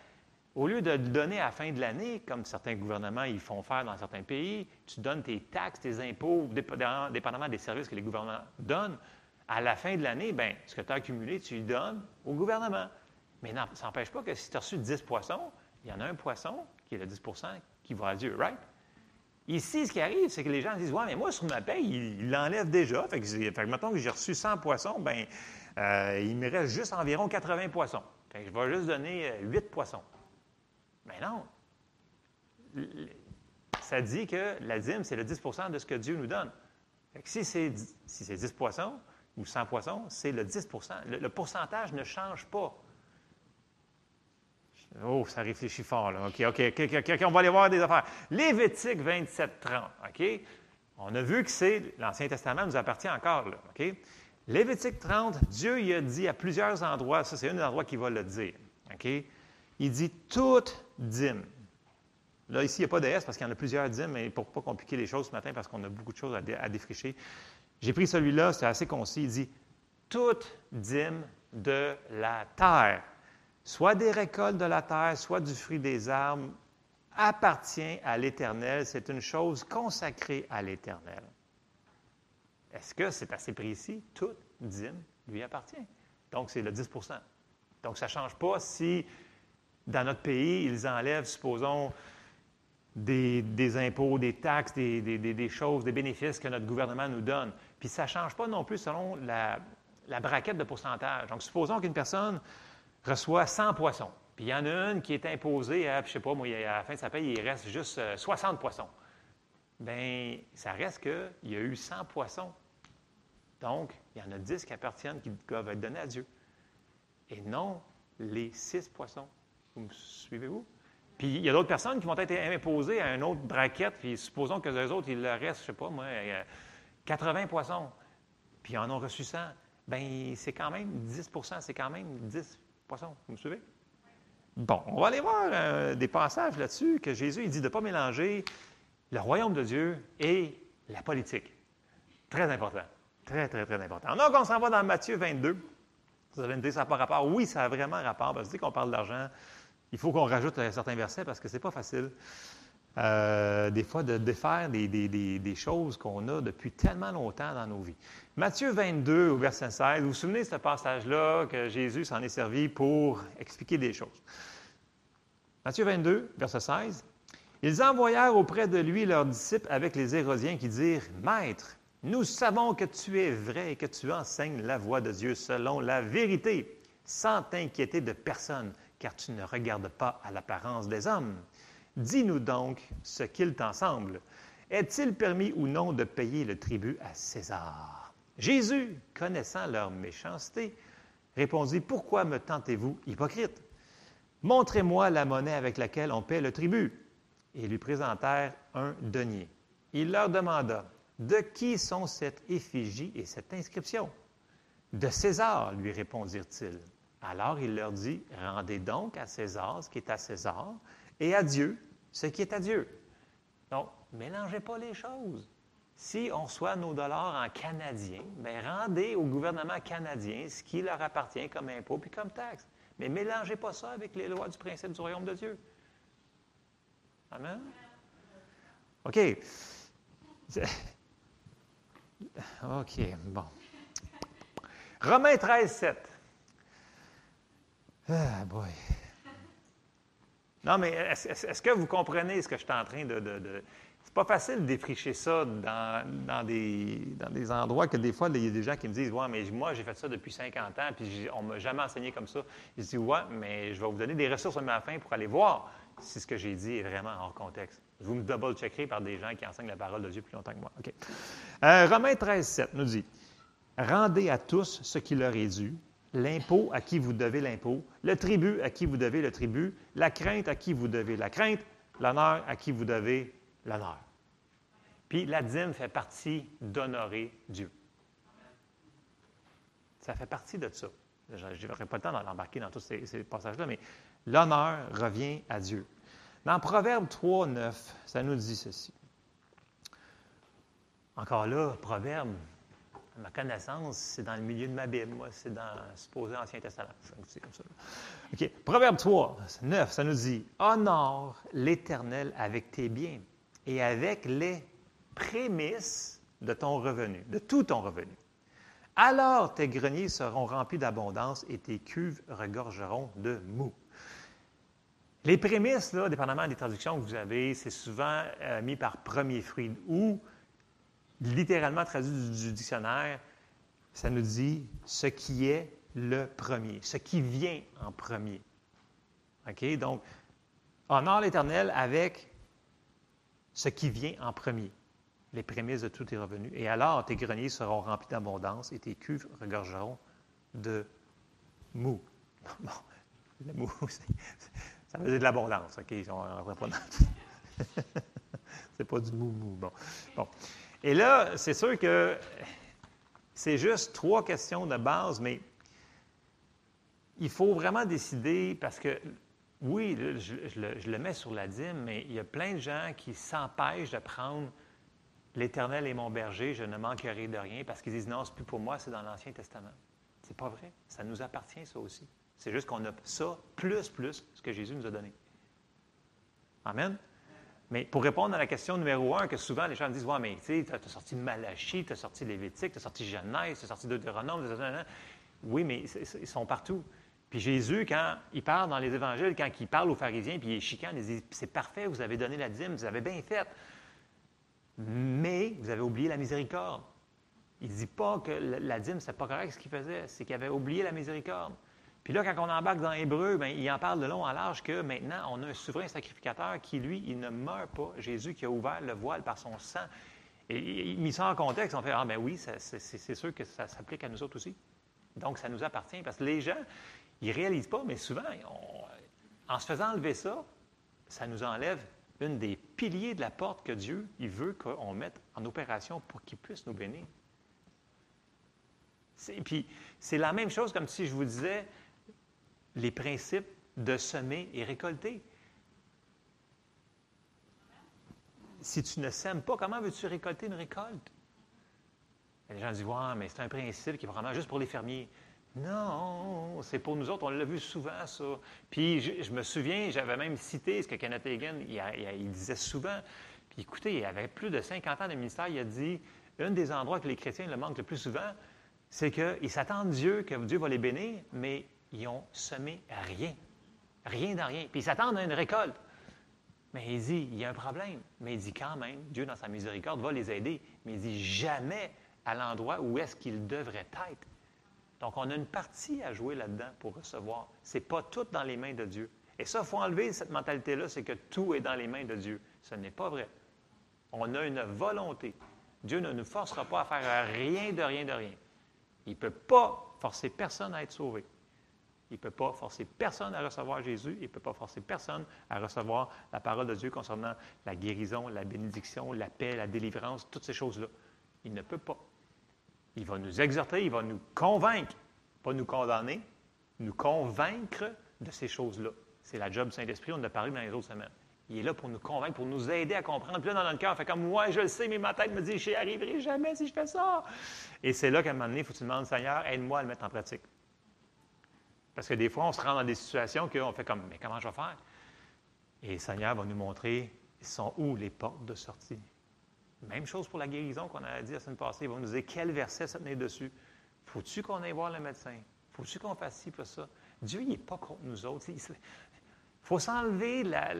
au lieu de le donner à la fin de l'année, comme certains gouvernements ils font faire dans certains pays, tu donnes tes taxes, tes impôts, dépendamment des services que les gouvernements donnent. À la fin de l'année, bien, ce que tu as accumulé, tu le donnes au gouvernement. Mais non, ça n'empêche pas que si tu as reçu 10 poissons, il y en a un poisson qui est le 10% qui va à Dieu, right? Ici, ce qui arrive, c'est que les gens disent Ouais, mais moi, sur ma paye, il l'enlève déjà. Fait que, que mettons que j'ai reçu 100 poissons, bien, euh, il me reste juste environ 80 poissons. Fait que je vais juste donner 8 euh, poissons. Mais non. Ça dit que la dîme, c'est le 10% de ce que Dieu nous donne. si c'est si 10 poissons ou 100 poissons, c'est le 10% le, pourcentage ne change pas. Oh, ça réfléchit fort, là. OK, OK, on va aller voir des affaires. Lévitique 27, 30, OK? On a vu que c'est, l'Ancien Testament nous appartient encore, là, OK? Lévitique 30, Dieu y a dit à plusieurs endroits, ça c'est un des endroits qu'il va le dire, OK? Il dit toute dîme. Là, ici, il n'y a pas de S parce qu'il y en a plusieurs dîmes, mais pour ne pas compliquer les choses ce matin, parce qu'on a beaucoup de choses à, défricher, j'ai pris celui-là, c'est assez concis. Il dit toute dîme de la terre, soit des récoltes de la terre, soit du fruit des arbres, appartient à l'Éternel. C'est une chose consacrée à l'Éternel. Est-ce que c'est assez précis? Toute dîme lui appartient. Donc, c'est le 10% Donc, ça ne change pas si, dans notre pays, ils enlèvent, supposons, des, impôts, des taxes, des, choses, des bénéfices que notre gouvernement nous donne. Puis ça ne change pas non plus selon la, braquette de pourcentage. Donc, supposons qu'une personne reçoit 100 poissons, puis il y en a une qui est imposée à, je sais pas, à la fin de sa paye, il reste juste 60 euh, poissons. Bien, ça reste qu'il y a eu 100 poissons. Donc, il y en a 10 qui appartiennent, qui doivent être donnés à Dieu. Et non les 6 poissons. Vous me suivez-vous? Puis il y a d'autres personnes qui vont être imposées à une autre braquette, puis supposons que les autres, il leur reste, je ne sais pas moi, 80 poissons, puis ils en ont reçu 100. Bien, c'est quand même 10% c'est quand même 10 poissons. Vous me suivez? Bon, on va aller voir euh, des passages là-dessus que Jésus il dit de ne pas mélanger le royaume de Dieu et la politique. Très important. Très, très, très important. Donc, on s'en va dans Matthieu 22. Vous allez me dire, ça n'a pas rapport. Oui, ça a vraiment rapport, parce que qu'on parle d'argent, il faut qu'on rajoute certains versets parce que ce n'est pas facile. Euh, des fois, de défaire des, des, choses qu'on a depuis tellement longtemps dans nos vies. Matthieu 22, au verset 16, vous vous souvenez de ce passage-là que Jésus s'en est servi pour expliquer des choses? Matthieu 22, verset 16. Ils envoyèrent auprès de lui leurs disciples avec les Hérodiens qui dirent Maître, nous savons que tu es vrai et que tu enseignes la voie de Dieu selon la vérité, sans t'inquiéter de personne car tu ne regardes pas à l'apparence des hommes. Dis-nous donc ce qu'il t'en semble. Est-il permis ou non de payer le tribut à César? Jésus, connaissant leur méchanceté, répondit, Pourquoi me tentez-vous, hypocrite? Montrez-moi la monnaie avec laquelle on paie le tribut. Et lui présentèrent un denier. Il leur demanda, De qui sont cette effigie et cette inscription? De César, lui répondirent-ils. Alors il leur dit, rendez donc à César ce qui est à César et à Dieu ce qui est à Dieu. Donc, mélangez pas les choses. Si on reçoit nos dollars en canadien, bien, rendez au gouvernement canadien ce qui leur appartient comme impôt puis comme taxe. Mais mélangez pas ça avec les lois du principe du royaume de Dieu. Amen? OK. OK, bon. Romains 13, 7. Ah, boy. Non, mais est-ce, que vous comprenez ce que je suis en train de. de, C'est pas facile de défricher ça dans, des, dans des endroits que des fois, il y a des gens qui me disent Ouais, mais moi, j'ai fait ça depuis 50 ans, puis on ne m'a jamais enseigné comme ça. Je dis Ouais, mais je vais vous donner des ressources à ma fin pour aller voir si ce que j'ai dit est vraiment hors contexte. Vous me double-checkerez par des gens qui enseignent la parole de Dieu plus longtemps que moi. Euh, Romains 13, 7 nous dit Rendez à tous ce qui leur est dû l'impôt à qui vous devez l'impôt, le tribut à qui vous devez le tribut, la crainte à qui vous devez la crainte, l'honneur à qui vous devez l'honneur. Puis la dîme fait partie d'honorer Dieu. Ça fait partie de ça. Je n'aurai pas le temps d'embarquer dans tous ces, ces passages-là, mais l'honneur revient à Dieu. Dans Proverbe 3, 9, ça nous dit ceci. Encore là, Proverbe, ma connaissance, c'est dans le milieu de ma Bible. Moi, c'est dans supposé Ancien Testament. OK. Proverbe 3, 9, ça nous dit Honore l'Éternel avec tes biens et avec les prémices de ton revenu, de tout ton revenu. Alors tes greniers seront remplis d'abondance et tes cuves regorgeront de mou. Les prémices, là, dépendamment des traductions que vous avez, c'est souvent euh, mis par premier fruit ou littéralement traduit du, dictionnaire, ça nous dit ce qui est le premier, ce qui vient en premier. OK? Donc, honore l'Éternel avec ce qui vient en premier, les prémices de tous tes revenus. Et alors, tes greniers seront remplis d'abondance et tes cuves regorgeront de mou. Bon, le mou, Ça veut dire de l'abondance, OK? On ne pas C'est pas du mou-mou. Bon. bon. Et là, c'est sûr que c'est juste trois questions de base, mais il faut vraiment décider parce que, oui, je, le, mets sur la dîme, mais il y a plein de gens qui s'empêchent de prendre l'Éternel est mon berger, je ne manquerai de rien parce qu'ils disent non, c'est plus pour moi, c'est dans l'Ancien Testament. C'est pas vrai. Ça nous appartient, ça aussi. C'est juste qu'on a ça plus, plus ce que Jésus nous a donné. Amen. Mais pour répondre à la question numéro un, que souvent les gens me disent Ouais, mais tu sais, as sorti Malachie, tu as sorti Lévitique, tu as sorti Genèse, tu as sorti Deutéronome, oui, mais ils sont partout. Puis Jésus, quand il parle dans les évangiles, quand il parle aux pharisiens, puis il est chicane, il dit C'est parfait, vous avez donné la dîme, vous avez bien fait. Mais vous avez oublié la miséricorde. Il ne dit pas que la dîme, ce n'est pas correct ce qu'il faisait, c'est qu'il avait oublié la miséricorde. Puis là, quand on embarque dans Hébreu, bien, il en parle de long en large que maintenant, on a un souverain sacrificateur qui, lui, il ne meurt pas. Jésus qui a ouvert le voile par son sang. Et il mis ça en contexte, on fait Ah, ben oui, c'est sûr que ça s'applique à nous autres aussi. Donc, ça nous appartient. Parce que les gens, ils ne réalisent pas, mais souvent, en se faisant enlever ça, ça nous enlève une des piliers de la porte que Dieu il veut qu'on mette en opération pour qu'il puisse nous bénir. Puis, c'est la même chose comme si je vous disais, les principes de semer et récolter. Si tu ne sèmes pas, comment veux-tu récolter une récolte? les gens disent, ouais, mais c'est un principe qui est vraiment juste pour les fermiers. Non, c'est pour nous autres, on l'a vu souvent, ça. Puis je, me souviens, j'avais même cité ce que Kenneth Hagin, il, disait souvent. Puis écoutez, il avait plus de 50 ans de ministère, il a dit, un des endroits que les chrétiens le manquent le plus souvent, c'est qu'ils s'attendent Dieu, que Dieu va les bénir, mais ils ont semé rien. Rien dans rien. Puis ils s'attendent à une récolte. Mais il dit, il y a un problème. Mais il dit quand même, Dieu, dans sa miséricorde, va les aider. Mais il dit jamais à l'endroit où est-ce qu'ils devraient être. Donc, on a une partie à jouer là-dedans pour recevoir. Ce n'est pas tout dans les mains de Dieu. Et ça, il faut enlever cette mentalité-là, c'est que tout est dans les mains de Dieu. Ce n'est pas vrai. On a une volonté. Dieu ne nous forcera pas à faire rien de rien de rien. Il ne peut pas forcer personne à être sauvé. Il ne peut pas forcer personne à recevoir Jésus. Il ne peut pas forcer personne à recevoir la parole de Dieu concernant la guérison, la bénédiction, la paix, la délivrance, toutes ces choses-là. Il ne peut pas. Il va nous exhorter, il va nous convaincre, pas nous condamner, nous convaincre de ces choses-là. C'est la job du Saint-Esprit, on en a parlé dans les autres semaines. Il est là pour nous convaincre, pour nous aider à comprendre. Puis là, dans notre cœur, fait comme moi, je le sais, mais ma tête me dit, je n'y arriverai jamais si je fais ça. Et c'est là qu'à un moment donné, il faut que tu demandes, Seigneur, aide-moi à le mettre en pratique. Parce que des fois, on se rend dans des situations qu'on fait comme, mais comment je vais faire? Et le Seigneur va nous montrer, sont où les portes de sortie? Même chose pour la guérison qu'on a dit la semaine passée. Il va nous dire quel verset ça tenait dessus? Faut-tu qu'on aille voir le médecin? Faut-tu qu'on fasse ci, pour ça? Dieu, il n'est pas contre nous autres. Il faut s'enlever la,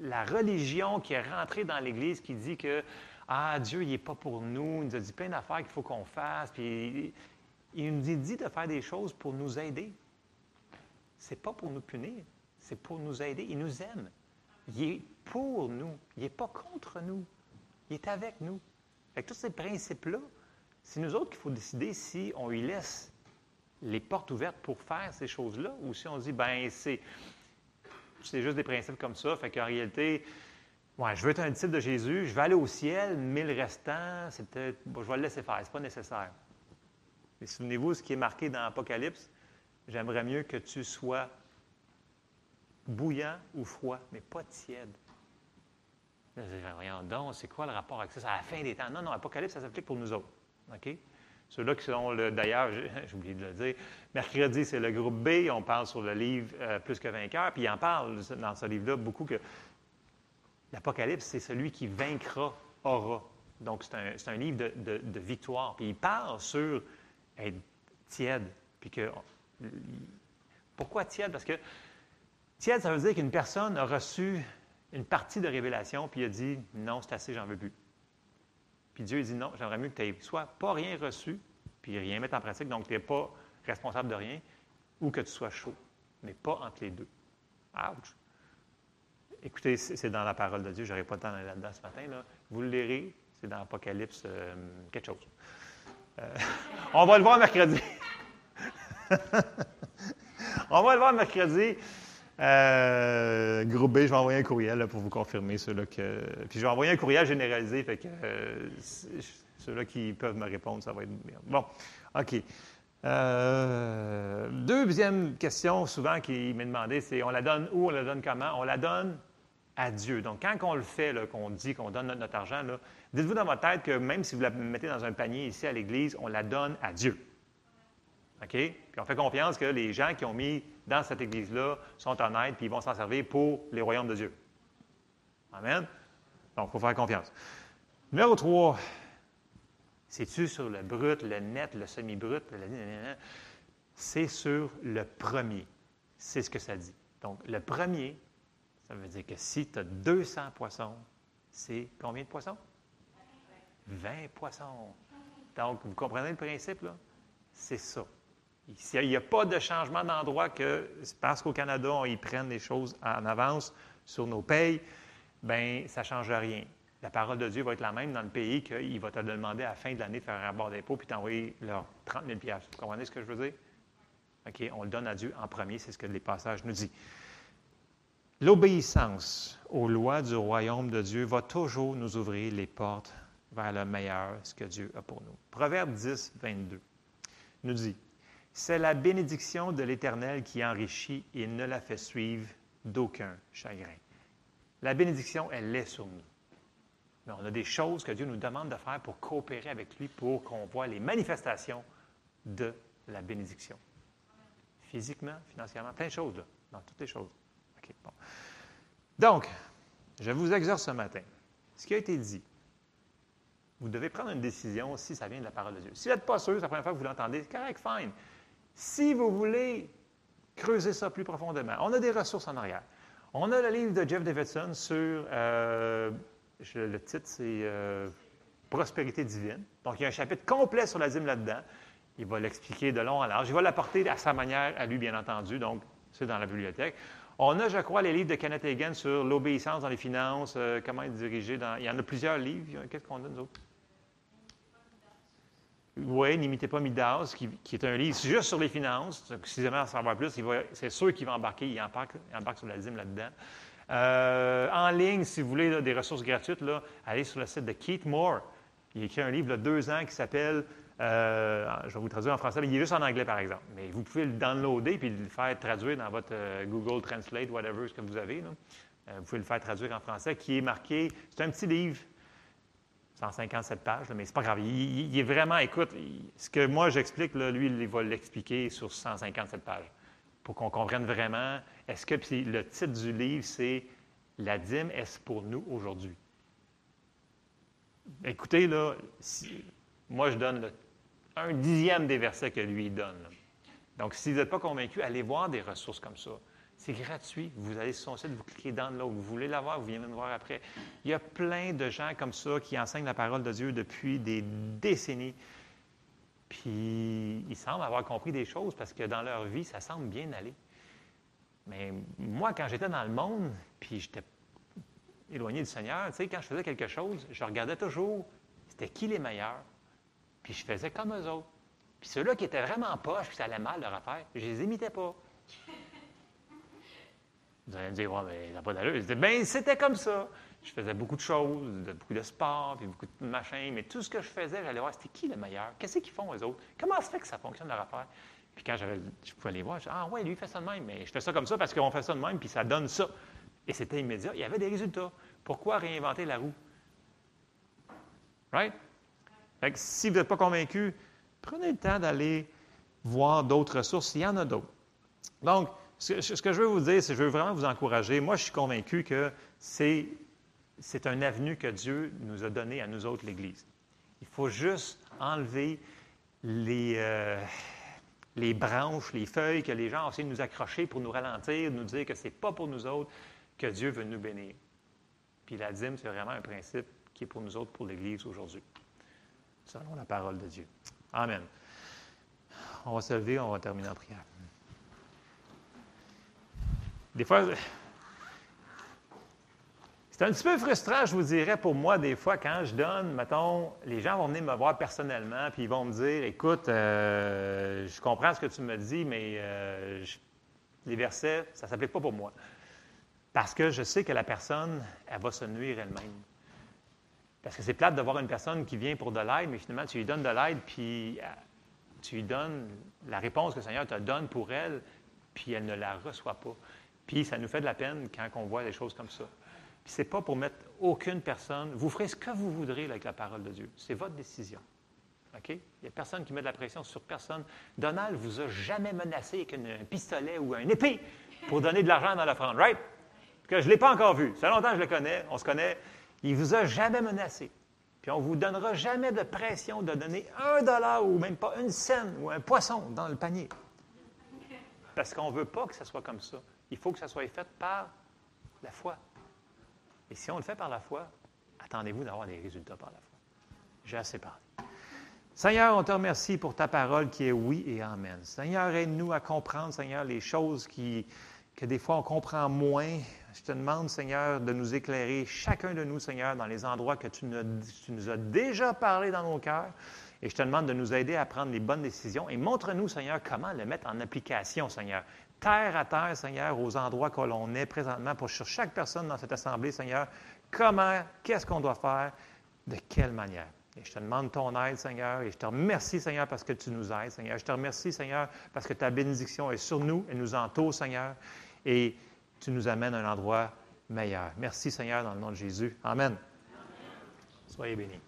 la, religion qui est rentrée dans l'Église qui dit que Ah, Dieu, il n'est pas pour nous. Il nous a dit plein d'affaires qu'il faut qu'on fasse. Puis il nous dit de faire des choses pour nous aider. Ce n'est pas pour nous punir, c'est pour nous aider. Il nous aime. Il est pour nous. Il n'est pas contre nous. Il est avec nous. Avec tous ces principes-là, c'est nous autres qu'il faut décider si on lui laisse les portes ouvertes pour faire ces choses-là ou si on dit, ben c'est, c'est juste des principes comme ça. Fait qu'en réalité, ouais, je veux être un disciple de Jésus, je vais aller au ciel, mais le restant, c'est peut-être, je vais le laisser faire, ce n'est pas nécessaire. Mais souvenez-vous, ce qui est marqué dans l'Apocalypse, J'aimerais mieux que tu sois bouillant ou froid, mais pas tiède. Voyons donc, c'est quoi le rapport avec ça? C'est à la fin des temps. Non, non, Apocalypse, ça s'applique pour nous autres. OK? Ceux-là qui sont, d'ailleurs, j'ai oublié de le dire, mercredi, c'est le groupe B. On parle sur le livre euh, Plus que vainqueur. Puis il en parle dans ce livre-là beaucoup que l'Apocalypse, c'est celui qui vaincra aura. Donc, c'est un, livre de, de, victoire. Puis il parle sur être tiède. Puis que pourquoi tiède? Parce que tiède, ça veut dire qu'une personne a reçu une partie de révélation, puis il a dit non, c'est assez, j'en veux plus. Puis Dieu dit non, j'aimerais mieux que tu aies soit pas rien reçu, puis rien mettre en pratique, donc tu n'es pas responsable de rien, ou que tu sois chaud, mais pas entre les deux. Ouch! Écoutez, c'est dans la parole de Dieu, je n'aurai pas le temps d'aller là-dedans ce matin. Là. Vous le lirez, c'est dans Apocalypse, euh, quelque chose. Euh, on va le voir mercredi. On va le voir mercredi. Euh, je vais envoyer un courriel pour vous confirmer ceux-là que. Puis je vais envoyer un courriel généralisé, fait que euh, ceux-là qui peuvent me répondre, ça va être bien. Bon, OK. Euh, deuxième question, souvent, qui m'est demandée, c'est on la donne où, on la donne comment? On la donne à Dieu. Donc, quand on le fait, qu'on dit qu'on donne notre, argent, dites-vous dans votre tête que même si vous la mettez dans un panier ici à l'Église, on la donne à Dieu. OK? Puis on fait confiance que les gens qui ont mis dans cette Église-là sont honnêtes, puis ils vont s'en servir pour les royaumes de Dieu. Amen? Donc, il faut faire confiance. Numéro 3, c'est-tu sur le brut, le net, le semi-brut? C'est sur le premier. C'est ce que ça dit. Donc, le premier, ça veut dire que si tu as 200 poissons, c'est combien de poissons? 20 poissons. Donc, vous comprenez le principe, là? C'est ça. Il n'y a pas de changement d'endroit que parce qu'au Canada, on y prenne les choses en avance sur nos payes, bien, ça ne change rien. La parole de Dieu va être la même dans le pays qu'il va te demander à la fin de l'année de faire un rapport d'impôt puis t'envoyer leurs 30 000 Vous comprenez ce que je veux dire? OK, on le donne à Dieu en premier, c'est ce que les passages nous disent. L'obéissance aux lois du royaume de Dieu va toujours nous ouvrir les portes vers le meilleur, ce que Dieu a pour nous. Proverbe 10, 22 nous dit c'est la bénédiction de l'Éternel qui enrichit et ne la fait suivre d'aucun chagrin. La bénédiction, elle est sur nous. Mais on a des choses que Dieu nous demande de faire pour coopérer avec lui, pour qu'on voit les manifestations de la bénédiction. Physiquement, financièrement, plein de choses, là, dans toutes les choses. Donc, je vous exhorte ce matin. Ce qui a été dit, vous devez prendre une décision si ça vient de la parole de Dieu. Si vous n'êtes pas sûr, c'est la première fois que vous l'entendez, correct, fine. Si vous voulez creuser ça plus profondément, on a des ressources en arrière. On a le livre de Jeff Davidson sur, euh, le titre c'est euh, Prospérité divine. Donc, il y a un chapitre complet sur la dîme là-dedans. Il va l'expliquer de long en large. Il va l'apporter à sa manière, à lui, bien entendu. Donc, c'est dans la bibliothèque. On a, je crois, les livres de Kenneth Hagin sur l'obéissance dans les finances, euh, comment être dirigé. Il y en a plusieurs livres. Qu'est-ce qu'on a, nous autres? Oui, n'imitez pas Midas, qui, est un livre juste sur les finances. Si jamais en savoir plus, c'est sûr qu'il va embarquer, il embarque, sur la dîme là-dedans. Euh, en ligne, si vous voulez des ressources gratuites, allez sur le site de Keith Moore. Il a écrit un livre de deux ans qui s'appelle, euh, je vais vous traduire en français, il est juste en anglais par exemple, mais vous pouvez le downloader puis le faire traduire dans votre euh, Google Translate, whatever ce que vous avez. vous pouvez le faire traduire en français, qui est marqué, c'est un petit livre 157 pages, mais c'est pas grave. Il, est vraiment, écoute, ce que moi j'explique, lui, il va l'expliquer sur 157 pages pour qu'on comprenne vraiment. Est-ce que le titre du livre, c'est La dîme, est-ce pour nous aujourd'hui? Écoutez, là, moi je donne un dixième des versets que lui donne. Donc, si vous n'êtes pas convaincu, allez voir des ressources comme ça. C'est gratuit. Vous allez sur son site, vous cliquez dans l'autre. Vous voulez l'avoir, vous venez me voir après. Il y a plein de gens comme ça qui enseignent la parole de Dieu depuis des décennies. Puis ils semblent avoir compris des choses parce que dans leur vie, ça semble bien aller. Mais moi, quand j'étais dans le monde, puis j'étais éloigné du Seigneur, tu sais, quand je faisais quelque chose, je regardais toujours c'était qui les meilleurs. Puis je faisais comme eux autres. Puis ceux-là qui étaient vraiment poches, puis ça allait mal leur affaire, je les imitais pas. Vous allez me dire, ouais, mais n'a pas d'allure. Ben, c'était comme ça. Je faisais beaucoup de choses, beaucoup de sport, puis beaucoup de machins, mais tout ce que je faisais, j'allais voir, c'était qui le meilleur? Qu'est-ce qu'ils font, eux autres? Comment ça fait que ça fonctionne leur affaire? Puis quand je pouvais les voir, je disais, ah ouais, lui, il fait ça de même, mais je fais ça comme ça parce qu'on fait ça de même, puis ça donne ça. Et c'était immédiat. Il y avait des résultats. Pourquoi réinventer la roue? Right? Fait que si vous n'êtes pas convaincu, prenez le temps d'aller voir d'autres ressources. Il y en a d'autres. Donc, ce, que je veux vous dire, c'est que je veux vraiment vous encourager. Moi, je suis convaincu que c'est, un avenue que Dieu nous a donné à nous autres, l'Église. Il faut juste enlever les, euh, les branches, les feuilles que les gens ont essayé de nous accrocher pour nous ralentir, nous dire que ce n'est pas pour nous autres que Dieu veut nous bénir. Puis la dîme, c'est vraiment un principe qui est pour nous autres, pour l'Église aujourd'hui, selon la parole de Dieu. Amen. On va se lever, on va terminer en prière. Des fois, c'est un petit peu frustrant, je vous dirais, pour moi, des fois, quand je donne, mettons, les gens vont venir me voir personnellement, puis ils vont me dire Écoute, euh, je comprends ce que tu me dis, mais euh, les versets, ça ne s'applique pas pour moi. Parce que je sais que la personne, elle va se nuire elle-même. Parce que c'est plate de voir une personne qui vient pour de l'aide, mais finalement, tu lui donnes de l'aide, puis euh, tu lui donnes la réponse que le Seigneur te donne pour elle, puis elle ne la reçoit pas. Puis ça nous fait de la peine quand on voit des choses comme ça. Puis c'est pas pour mettre aucune personne. Vous ferez ce que vous voudrez avec la parole de Dieu. C'est votre décision. OK? Il n'y a personne qui met de la pression sur personne. Donald vous a jamais menacé avec un pistolet ou un épée pour donner de l'argent dans l'offrande, right? que je ne l'ai pas encore vu. Ça longtemps que je le connais, on se connaît. Il ne vous a jamais menacé. Puis on ne vous donnera jamais de pression de donner un dollar ou même pas une scène ou un poisson dans le panier. Parce qu'on ne veut pas que ça soit comme ça. Il faut que ça soit fait par la foi. Et si on le fait par la foi, attendez-vous d'avoir des résultats par la foi. J'ai assez parlé. Seigneur, on te remercie pour ta parole qui est oui et amen. Seigneur, aide-nous à comprendre, Seigneur, les choses qui, que des fois on comprend moins. Je te demande, Seigneur, de nous éclairer, chacun de nous, Seigneur, dans les endroits que tu nous, as déjà parlé dans nos cœurs. Et je te demande de nous aider à prendre les bonnes décisions et montre-nous, Seigneur, comment le mettre en application, Seigneur. Terre à terre, Seigneur, aux endroits que l'on est présentement pour sur chaque personne dans cette assemblée, Seigneur, comment, qu'est-ce qu'on doit faire, de quelle manière? Et je te demande ton aide, Seigneur, et je te remercie, Seigneur, parce que tu nous aides, Seigneur. Je te remercie, Seigneur, parce que ta bénédiction est sur nous et nous entoure, Seigneur et tu nous amènes à un endroit meilleur. Merci Seigneur dans le nom de Jésus. Amen. Soyez bénis.